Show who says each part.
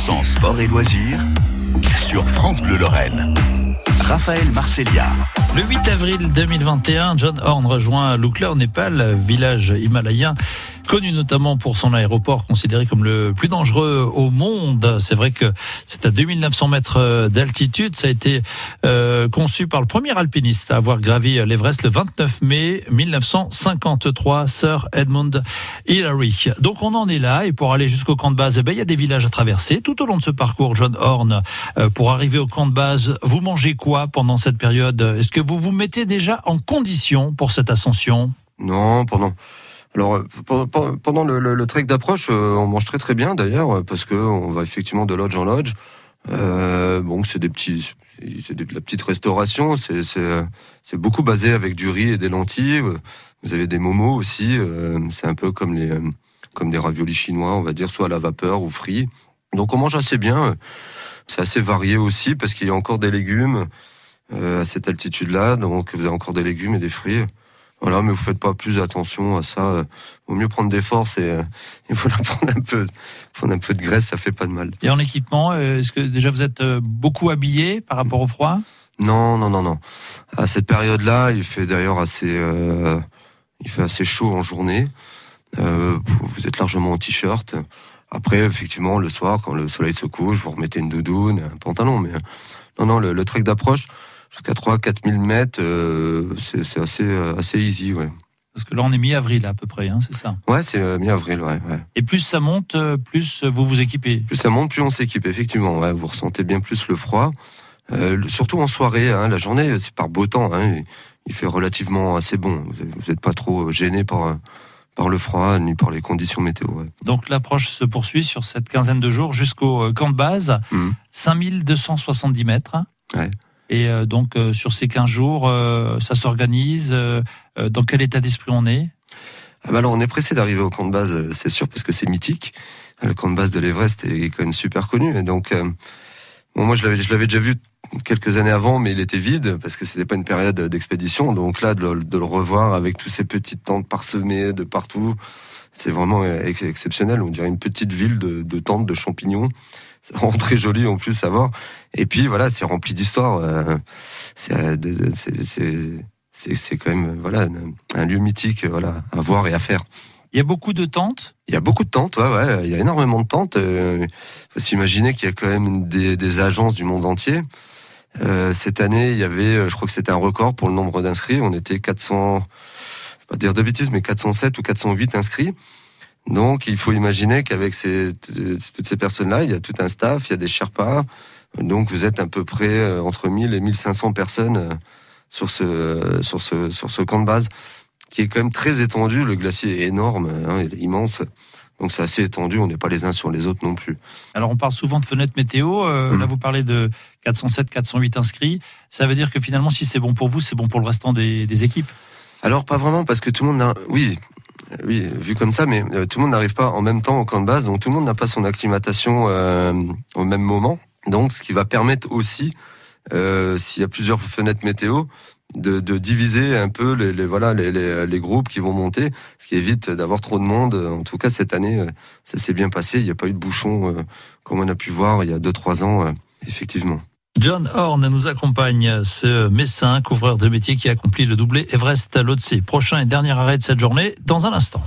Speaker 1: 100% sport et loisirs sur France Bleu Lorraine. Raphaël Marcelia.
Speaker 2: Le 8 avril 2021, John Horn rejoint Lukla au Népal, village himalayen connu notamment pour son aéroport considéré comme le plus dangereux au monde. C'est vrai que c'est à 2900 mètres d'altitude. Ça a été euh, conçu par le premier alpiniste à avoir gravi l'Everest le 29 mai 1953, Sir Edmund Hillary. Donc on en est là et pour aller jusqu'au camp de base, eh ben, il y a des villages à traverser. Tout au long de ce parcours, John Horn, euh, pour arriver au camp de base, vous mangez quoi pendant cette période? Est-ce que vous vous mettez déjà en condition pour cette ascension?
Speaker 3: Non, pendant alors euh, pendant le, trek d'approche, euh, on mange très très bien d'ailleurs parce que on va effectivement de lodge en lodge. Euh, bon, c'est des petits, c'est de la petite restauration. C'est c'est beaucoup basé avec du riz et des lentilles. Vous avez des momos aussi. c'est un peu comme les comme des raviolis chinois, on va dire, soit à la vapeur ou frits. Donc on mange assez bien. C'est assez varié aussi parce qu'il y a encore des légumes à cette altitude-là. Donc vous avez encore des légumes et des fruits. Voilà, mais vous faites pas plus attention à ça. Euh, vaut mieux prendre des forces et euh, il faut prendre un peu, prendre un peu de graisse, ça fait pas de mal.
Speaker 2: Et en équipement, euh, est-ce que déjà vous êtes beaucoup habillé par rapport au froid?
Speaker 3: Non, non, non, non. À cette période-là, il fait d'ailleurs assez, il fait assez chaud en journée. vous êtes largement en t-shirt. Après, effectivement, le soir, quand le soleil se couche, vous remettez une doudoune, un pantalon. Mais non, non, le, le trek d'approche jusqu'à 3-4 000 mètres, euh, c'est assez, euh, assez easy, ouais.
Speaker 2: Parce que là, on est mi-avril à peu près, hein, c'est ça
Speaker 3: Ouais, c'est euh, mi-avril, ouais, ouais,
Speaker 2: Et plus ça monte, plus vous vous équipez
Speaker 3: Plus ça monte, plus on s'équipe, effectivement. Ouais, vous ressentez bien plus le froid. Euh, surtout en soirée, hein, la journée, c'est par beau temps. Hein, il fait relativement assez bon. Vous n'êtes pas trop gêné par, par le froid ni par les conditions météo. Ouais.
Speaker 2: Donc l'approche se poursuit sur cette quinzaine de jours jusqu'au camp de base, 5270 mmh. mètres.
Speaker 3: Ouais.
Speaker 2: Et euh, donc, euh, sur ces 15 jours, euh, ça s'organise. dans quel état d'esprit on est?
Speaker 3: Ah bah on est pressé d'arriver au camp de base, c'est sûr, parce que c'est mythique. Le camp de base de l'Everest est quand même super connu. Et donc, moi je l'avais, déjà vu quelques années avant, mais il était vide parce que c'était pas une période d'expédition. Donc là, de le, revoir avec tous ces petites tentes parsemées de partout, c'est vraiment exceptionnel. On dirait une petite ville de tentes, de champignons c'est vraiment très joli en plus à voir. Et puis voilà, c'est rempli d'histoire. Euh, euh, c'est quand même voilà un lieu mythique voilà à voir et à faire.
Speaker 2: Il y a beaucoup de tentes?
Speaker 3: Il y a beaucoup de tentes, ouais, ouais. Il y a énormément de tentes. Il euh, faut s'imaginer qu'il y a quand même des, des, agences du monde entier. Euh, cette année, il y avait, je crois que c'était un record pour le nombre d'inscrits. On était 400, pas dire de bêtises, mais 407 ou 408 inscrits. Donc, il faut imaginer qu'avec ces, toutes ces personnes-là, il y a tout un staff, il y a des Sherpas. Donc, vous êtes à peu près euh, entre 1000 et 1500 personnes euh, sur ce, sur ce, sur ce camp de base, qui est quand même très étendu. Le glacier est énorme, hein, il est immense. Donc c'est assez étendu, on n'est pas les uns sur les autres non plus.
Speaker 2: Alors on parle souvent de fenêtre météo, euh, mmh. là vous parlez de 407, 408 inscrits. Ça veut dire que finalement si c'est bon pour vous, c'est bon pour le restant des, des équipes?
Speaker 3: Alors pas vraiment parce que tout le monde a... Oui, oui, vu comme ça, mais euh, tout le monde n'arrive pas en même temps au camp de base, donc tout le monde n'a pas son acclimatation euh, au même moment. Donc, ce qui va permettre aussi, euh, s'il y a plusieurs fenêtres météo, de, de diviser un peu les, les voilà les, les, les, groupes qui vont monter, ce qui évite d'avoir trop de monde. En tout cas, cette année, ça s'est bien passé. Il n'y a pas eu de bouchon comme on a pu voir il y a deux trois ans, effectivement.
Speaker 2: John Horn nous accompagne, ce messin, couvreur de métier qui accomplit le doublé Everest-Lhotse. Prochain et dernier arrêt de cette journée dans un instant.